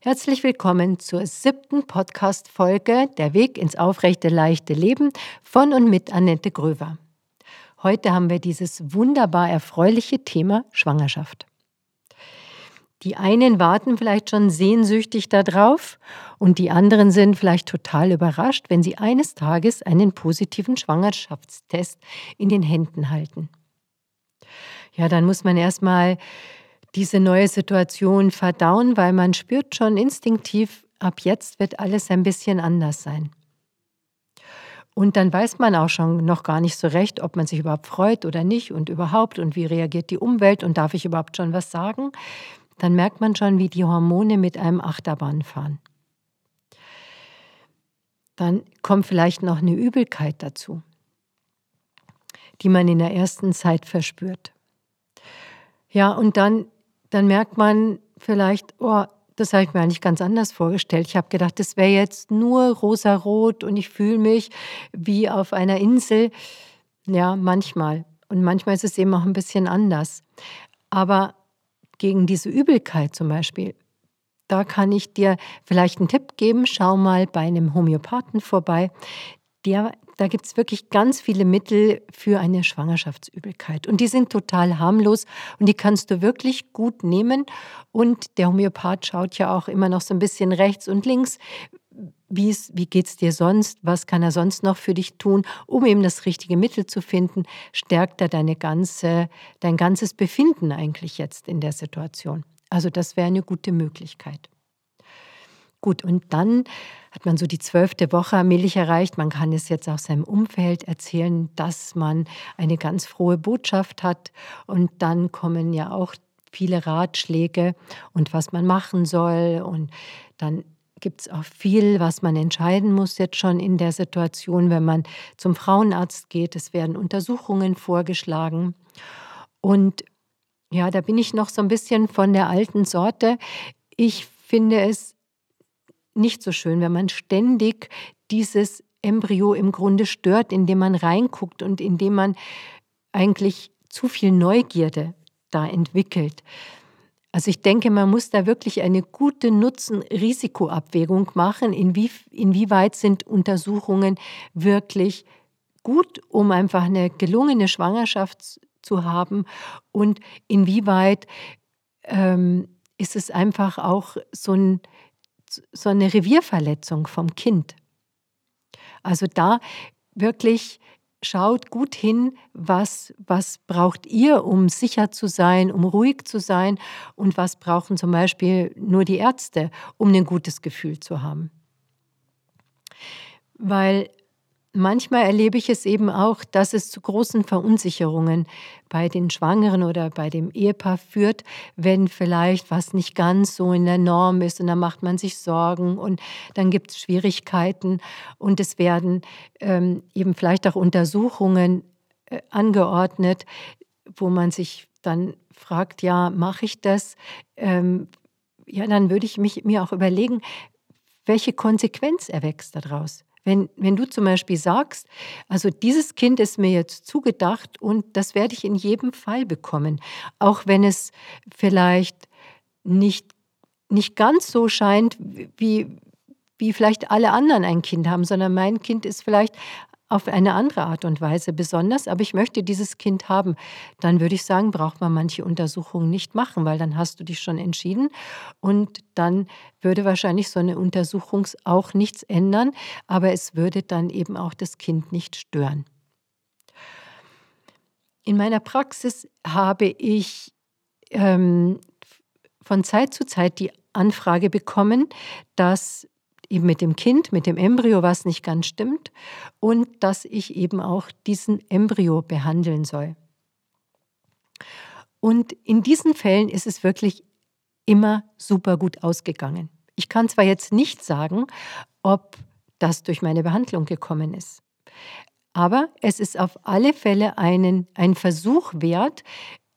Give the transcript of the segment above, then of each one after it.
Herzlich willkommen zur siebten Podcast-Folge Der Weg ins aufrechte, leichte Leben von und mit Annette Gröver. Heute haben wir dieses wunderbar erfreuliche Thema Schwangerschaft. Die einen warten vielleicht schon sehnsüchtig darauf und die anderen sind vielleicht total überrascht, wenn sie eines Tages einen positiven Schwangerschaftstest in den Händen halten. Ja, dann muss man erstmal diese neue Situation verdauen, weil man spürt schon instinktiv, ab jetzt wird alles ein bisschen anders sein. Und dann weiß man auch schon noch gar nicht so recht, ob man sich überhaupt freut oder nicht und überhaupt und wie reagiert die Umwelt und darf ich überhaupt schon was sagen. Dann merkt man schon, wie die Hormone mit einem Achterbahn fahren. Dann kommt vielleicht noch eine Übelkeit dazu, die man in der ersten Zeit verspürt. Ja, und dann dann merkt man vielleicht, oh, das habe ich mir eigentlich ganz anders vorgestellt. Ich habe gedacht, das wäre jetzt nur rosarot und ich fühle mich wie auf einer Insel. Ja, manchmal. Und manchmal ist es eben auch ein bisschen anders. Aber gegen diese Übelkeit zum Beispiel, da kann ich dir vielleicht einen Tipp geben. Schau mal bei einem Homöopathen vorbei. Der da gibt es wirklich ganz viele Mittel für eine Schwangerschaftsübelkeit. Und die sind total harmlos und die kannst du wirklich gut nehmen. Und der Homöopath schaut ja auch immer noch so ein bisschen rechts und links. Wie, wie geht es dir sonst? Was kann er sonst noch für dich tun, um eben das richtige Mittel zu finden? Stärkt er deine ganze, dein ganzes Befinden eigentlich jetzt in der Situation? Also das wäre eine gute Möglichkeit. Gut, und dann hat man so die zwölfte Woche allmählich erreicht. Man kann es jetzt auch seinem Umfeld erzählen, dass man eine ganz frohe Botschaft hat. Und dann kommen ja auch viele Ratschläge und was man machen soll. Und dann gibt es auch viel, was man entscheiden muss jetzt schon in der Situation, wenn man zum Frauenarzt geht. Es werden Untersuchungen vorgeschlagen. Und ja, da bin ich noch so ein bisschen von der alten Sorte. Ich finde es nicht so schön, wenn man ständig dieses Embryo im Grunde stört, indem man reinguckt und indem man eigentlich zu viel Neugierde da entwickelt. Also ich denke, man muss da wirklich eine gute Nutzen-Risikoabwägung machen. Inwie, inwieweit sind Untersuchungen wirklich gut, um einfach eine gelungene Schwangerschaft zu haben und inwieweit ähm, ist es einfach auch so ein so eine Revierverletzung vom Kind. Also da wirklich schaut gut hin, was, was braucht ihr, um sicher zu sein, um ruhig zu sein und was brauchen zum Beispiel nur die Ärzte, um ein gutes Gefühl zu haben. Weil manchmal erlebe ich es eben auch, dass es zu großen Verunsicherungen bei den Schwangeren oder bei dem Ehepaar führt, wenn vielleicht was nicht ganz so in der Norm ist und dann macht man sich Sorgen und dann gibt es Schwierigkeiten und es werden ähm, eben vielleicht auch Untersuchungen äh, angeordnet, wo man sich dann fragt, ja, mache ich das? Ähm, ja, dann würde ich mich, mir auch überlegen, welche Konsequenz erwächst daraus? Wenn, wenn du zum Beispiel sagst, also dieses Kind ist mir jetzt zugedacht und das werde ich in jedem Fall bekommen, auch wenn es vielleicht nicht, nicht ganz so scheint, wie, wie vielleicht alle anderen ein Kind haben, sondern mein Kind ist vielleicht auf eine andere Art und Weise besonders, aber ich möchte dieses Kind haben, dann würde ich sagen, braucht man manche Untersuchungen nicht machen, weil dann hast du dich schon entschieden und dann würde wahrscheinlich so eine Untersuchung auch nichts ändern, aber es würde dann eben auch das Kind nicht stören. In meiner Praxis habe ich ähm, von Zeit zu Zeit die Anfrage bekommen, dass eben mit dem Kind, mit dem Embryo, was nicht ganz stimmt und dass ich eben auch diesen Embryo behandeln soll. Und in diesen Fällen ist es wirklich immer super gut ausgegangen. Ich kann zwar jetzt nicht sagen, ob das durch meine Behandlung gekommen ist, aber es ist auf alle Fälle einen, ein Versuch wert,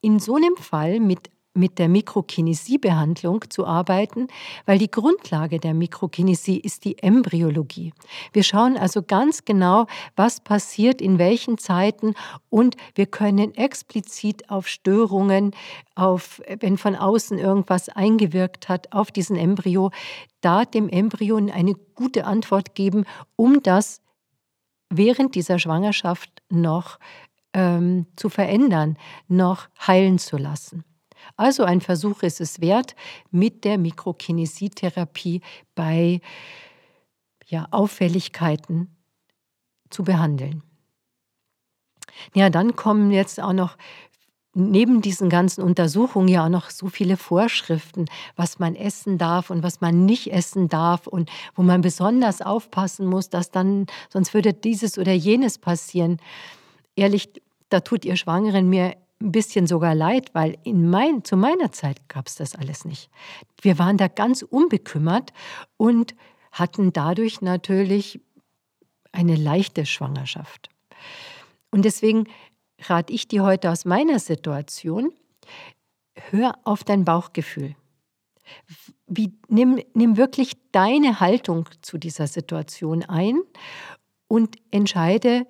in so einem Fall mit mit der Mikrokinesie-Behandlung zu arbeiten, weil die Grundlage der Mikrokinesie ist die Embryologie. Wir schauen also ganz genau, was passiert in welchen Zeiten und wir können explizit auf Störungen, auf wenn von außen irgendwas eingewirkt hat auf diesen Embryo, da dem Embryo eine gute Antwort geben, um das während dieser Schwangerschaft noch ähm, zu verändern, noch heilen zu lassen. Also ein Versuch ist es wert, mit der Mikrokinesietherapie bei ja, Auffälligkeiten zu behandeln. Ja, dann kommen jetzt auch noch neben diesen ganzen Untersuchungen ja auch noch so viele Vorschriften, was man essen darf und was man nicht essen darf und wo man besonders aufpassen muss, dass dann, sonst würde dieses oder jenes passieren. Ehrlich, da tut ihr Schwangeren mir ein bisschen sogar leid, weil in mein, zu meiner Zeit gab es das alles nicht. Wir waren da ganz unbekümmert und hatten dadurch natürlich eine leichte Schwangerschaft. Und deswegen rate ich dir heute aus meiner Situation, hör auf dein Bauchgefühl. Wie, nimm, nimm wirklich deine Haltung zu dieser Situation ein und entscheide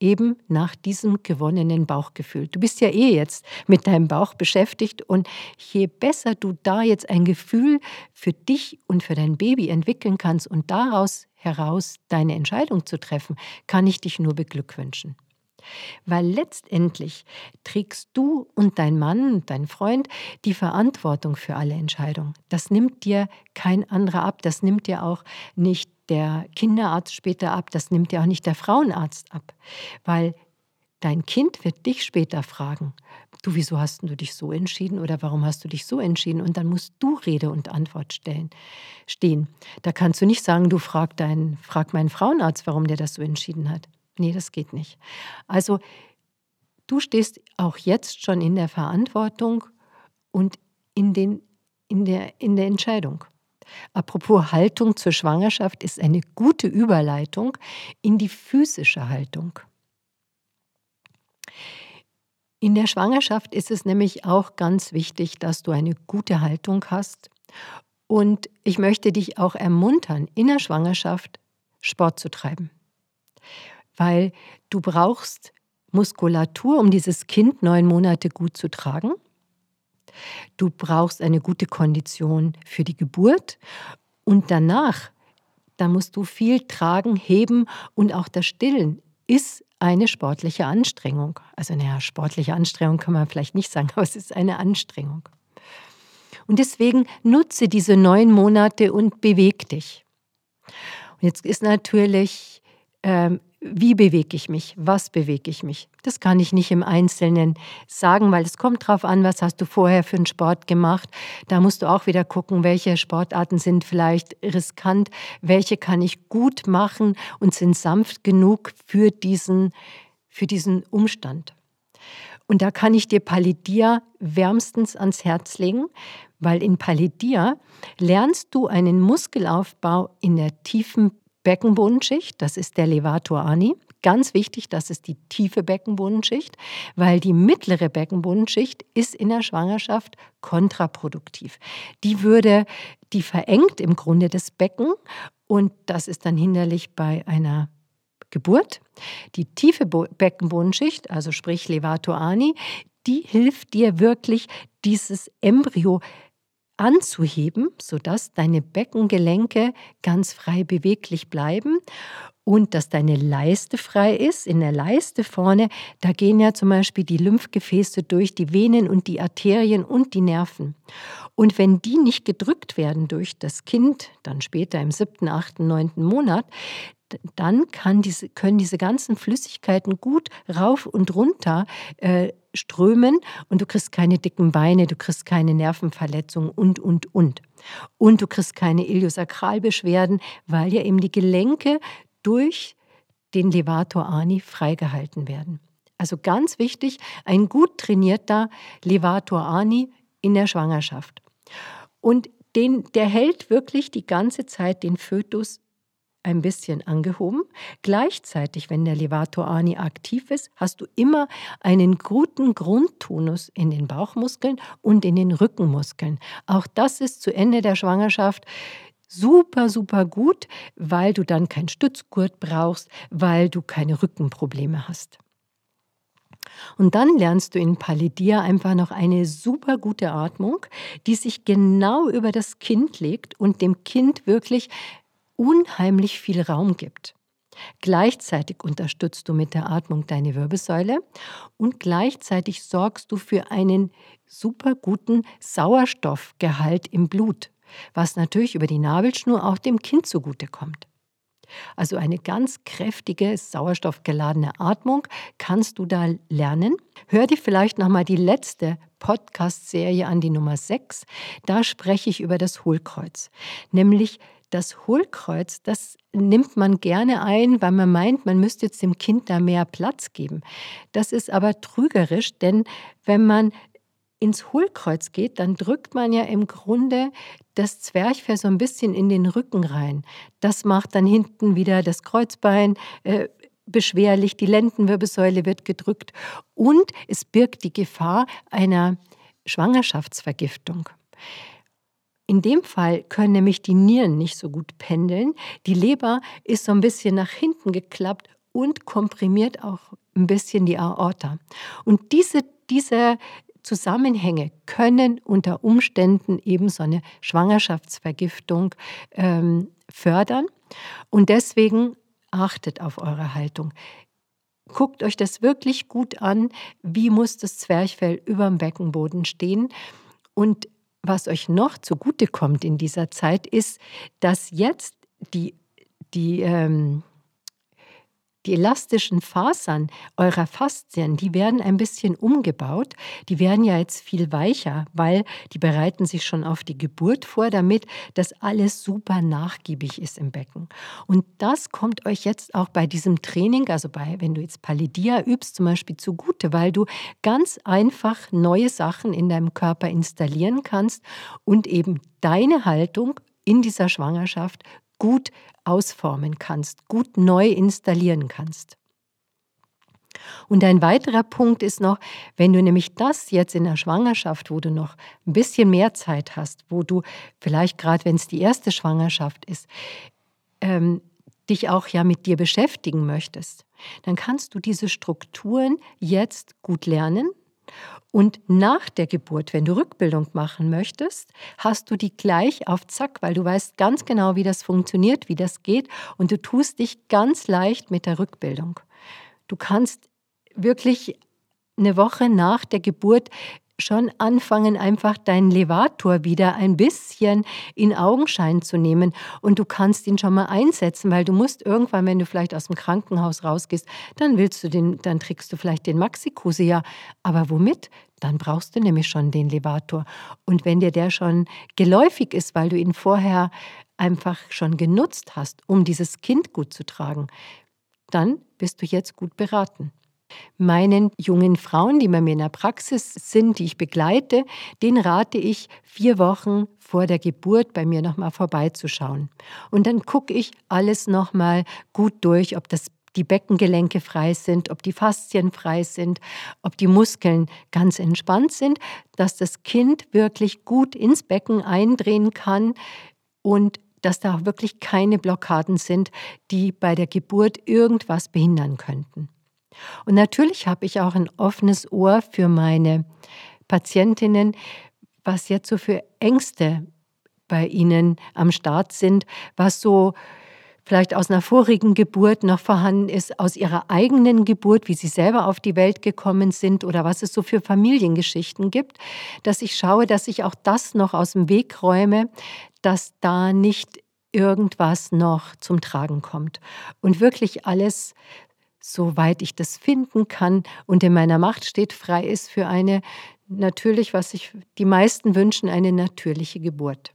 eben nach diesem gewonnenen Bauchgefühl. Du bist ja eh jetzt mit deinem Bauch beschäftigt und je besser du da jetzt ein Gefühl für dich und für dein Baby entwickeln kannst und daraus heraus deine Entscheidung zu treffen, kann ich dich nur beglückwünschen. Weil letztendlich trägst du und dein Mann, dein Freund die Verantwortung für alle Entscheidungen. Das nimmt dir kein anderer ab, das nimmt dir auch nicht der Kinderarzt später ab, das nimmt dir auch nicht der Frauenarzt ab, weil dein Kind wird dich später fragen, du, wieso hast du dich so entschieden oder warum hast du dich so entschieden? Und dann musst du Rede und Antwort stellen, stehen. Da kannst du nicht sagen, du frag, deinen, frag meinen Frauenarzt, warum der das so entschieden hat. Nee, das geht nicht. Also du stehst auch jetzt schon in der Verantwortung und in, den, in, der, in der Entscheidung. Apropos Haltung zur Schwangerschaft ist eine gute Überleitung in die physische Haltung. In der Schwangerschaft ist es nämlich auch ganz wichtig, dass du eine gute Haltung hast. Und ich möchte dich auch ermuntern, in der Schwangerschaft Sport zu treiben weil du brauchst Muskulatur, um dieses Kind neun Monate gut zu tragen. Du brauchst eine gute Kondition für die Geburt und danach, da musst du viel tragen, heben und auch das Stillen ist eine sportliche Anstrengung. Also naja, sportliche Anstrengung kann man vielleicht nicht sagen, aber es ist eine Anstrengung. Und deswegen nutze diese neun Monate und beweg dich. Und jetzt ist natürlich ähm, wie bewege ich mich? Was bewege ich mich? Das kann ich nicht im Einzelnen sagen, weil es kommt darauf an, was hast du vorher für einen Sport gemacht. Da musst du auch wieder gucken, welche Sportarten sind vielleicht riskant, welche kann ich gut machen und sind sanft genug für diesen, für diesen Umstand. Und da kann ich dir Palidia wärmstens ans Herz legen, weil in Palidia lernst du einen Muskelaufbau in der tiefen Beckenbodenschicht, das ist der Levator ani. Ganz wichtig, das ist die tiefe Beckenbodenschicht, weil die mittlere Beckenbodenschicht ist in der Schwangerschaft kontraproduktiv. Die würde, die verengt im Grunde das Becken und das ist dann hinderlich bei einer Geburt. Die tiefe Beckenbodenschicht, also sprich Levator ani, die hilft dir wirklich, dieses Embryo anzuheben, sodass deine Beckengelenke ganz frei beweglich bleiben und dass deine Leiste frei ist. In der Leiste vorne, da gehen ja zum Beispiel die Lymphgefäße durch, die Venen und die Arterien und die Nerven. Und wenn die nicht gedrückt werden durch das Kind, dann später im siebten, achten, neunten Monat, dann diese, können diese ganzen Flüssigkeiten gut rauf und runter äh, strömen und du kriegst keine dicken Beine, du kriegst keine Nervenverletzungen und, und, und. Und du kriegst keine Iliosakralbeschwerden, weil ja eben die Gelenke durch den Levator ani freigehalten werden. Also ganz wichtig, ein gut trainierter Levator ani in der Schwangerschaft. Und den, der hält wirklich die ganze Zeit den Fötus ein bisschen angehoben. Gleichzeitig, wenn der Levator Ani aktiv ist, hast du immer einen guten Grundtonus in den Bauchmuskeln und in den Rückenmuskeln. Auch das ist zu Ende der Schwangerschaft super, super gut, weil du dann keinen Stützgurt brauchst, weil du keine Rückenprobleme hast. Und dann lernst du in Palidia einfach noch eine super gute Atmung, die sich genau über das Kind legt und dem Kind wirklich unheimlich viel Raum gibt. Gleichzeitig unterstützt du mit der Atmung deine Wirbelsäule und gleichzeitig sorgst du für einen super guten Sauerstoffgehalt im Blut, was natürlich über die Nabelschnur auch dem Kind zugutekommt. Also eine ganz kräftige, sauerstoffgeladene Atmung kannst du da lernen. Hör dir vielleicht nochmal die letzte Podcast-Serie an, die Nummer 6. Da spreche ich über das Hohlkreuz. Nämlich das Hohlkreuz, das nimmt man gerne ein, weil man meint, man müsste jetzt dem Kind da mehr Platz geben. Das ist aber trügerisch, denn wenn man ins Hohlkreuz geht, dann drückt man ja im Grunde das Zwerchfell so ein bisschen in den Rücken rein. Das macht dann hinten wieder das Kreuzbein äh, beschwerlich, die Lendenwirbelsäule wird gedrückt und es birgt die Gefahr einer Schwangerschaftsvergiftung. In dem Fall können nämlich die Nieren nicht so gut pendeln. Die Leber ist so ein bisschen nach hinten geklappt und komprimiert auch ein bisschen die Aorta. Und diese, diese Zusammenhänge können unter Umständen eben so eine Schwangerschaftsvergiftung ähm, fördern. Und deswegen achtet auf eure Haltung. Guckt euch das wirklich gut an. Wie muss das Zwerchfell über dem Beckenboden stehen? Und was euch noch zugutekommt in dieser Zeit, ist, dass jetzt die, die ähm, die elastischen Fasern eurer Faszien, die werden ein bisschen umgebaut. Die werden ja jetzt viel weicher, weil die bereiten sich schon auf die Geburt vor, damit das alles super nachgiebig ist im Becken. Und das kommt euch jetzt auch bei diesem Training, also bei, wenn du jetzt Palidia übst, zum Beispiel zugute, weil du ganz einfach neue Sachen in deinem Körper installieren kannst und eben deine Haltung in dieser Schwangerschaft gut ausformen kannst, gut neu installieren kannst. Und ein weiterer Punkt ist noch, wenn du nämlich das jetzt in der Schwangerschaft, wo du noch ein bisschen mehr Zeit hast, wo du vielleicht gerade, wenn es die erste Schwangerschaft ist, ähm, dich auch ja mit dir beschäftigen möchtest, dann kannst du diese Strukturen jetzt gut lernen und nach der Geburt, wenn du Rückbildung machen möchtest, hast du die gleich auf Zack, weil du weißt ganz genau, wie das funktioniert, wie das geht und du tust dich ganz leicht mit der Rückbildung. Du kannst wirklich eine Woche nach der Geburt schon anfangen, einfach deinen Levator wieder ein bisschen in Augenschein zu nehmen. Und du kannst ihn schon mal einsetzen, weil du musst irgendwann, wenn du vielleicht aus dem Krankenhaus rausgehst, dann willst du den, dann trägst du vielleicht den Maxikuse, ja. Aber womit? Dann brauchst du nämlich schon den Levator. Und wenn dir der schon geläufig ist, weil du ihn vorher einfach schon genutzt hast, um dieses Kind gut zu tragen, dann bist du jetzt gut beraten. Meinen jungen Frauen, die bei mir in der Praxis sind, die ich begleite, den rate ich, vier Wochen vor der Geburt bei mir nochmal vorbeizuschauen. Und dann gucke ich alles nochmal gut durch, ob das die Beckengelenke frei sind, ob die Faszien frei sind, ob die Muskeln ganz entspannt sind, dass das Kind wirklich gut ins Becken eindrehen kann und dass da auch wirklich keine Blockaden sind, die bei der Geburt irgendwas behindern könnten. Und natürlich habe ich auch ein offenes Ohr für meine Patientinnen, was jetzt so für Ängste bei ihnen am Start sind, was so vielleicht aus einer vorigen Geburt noch vorhanden ist, aus ihrer eigenen Geburt, wie sie selber auf die Welt gekommen sind oder was es so für Familiengeschichten gibt, dass ich schaue, dass ich auch das noch aus dem Weg räume, dass da nicht irgendwas noch zum Tragen kommt. Und wirklich alles soweit ich das finden kann und in meiner Macht steht, frei ist für eine natürlich, was sich die meisten wünschen, eine natürliche Geburt.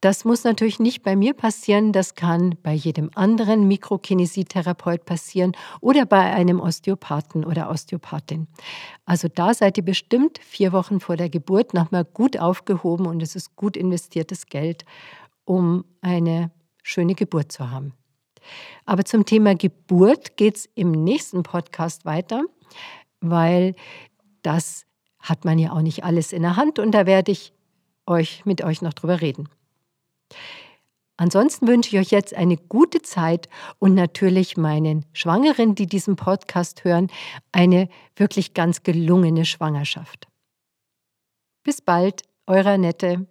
Das muss natürlich nicht bei mir passieren, das kann bei jedem anderen Mikrokinesietherapeut passieren oder bei einem Osteopathen oder Osteopathin. Also da seid ihr bestimmt vier Wochen vor der Geburt nochmal gut aufgehoben und es ist gut investiertes Geld um eine schöne Geburt zu haben. Aber zum Thema Geburt geht es im nächsten Podcast weiter, weil das hat man ja auch nicht alles in der Hand und da werde ich euch mit euch noch drüber reden. Ansonsten wünsche ich euch jetzt eine gute Zeit und natürlich meinen Schwangeren, die diesen Podcast hören, eine wirklich ganz gelungene Schwangerschaft. Bis bald, eure Annette.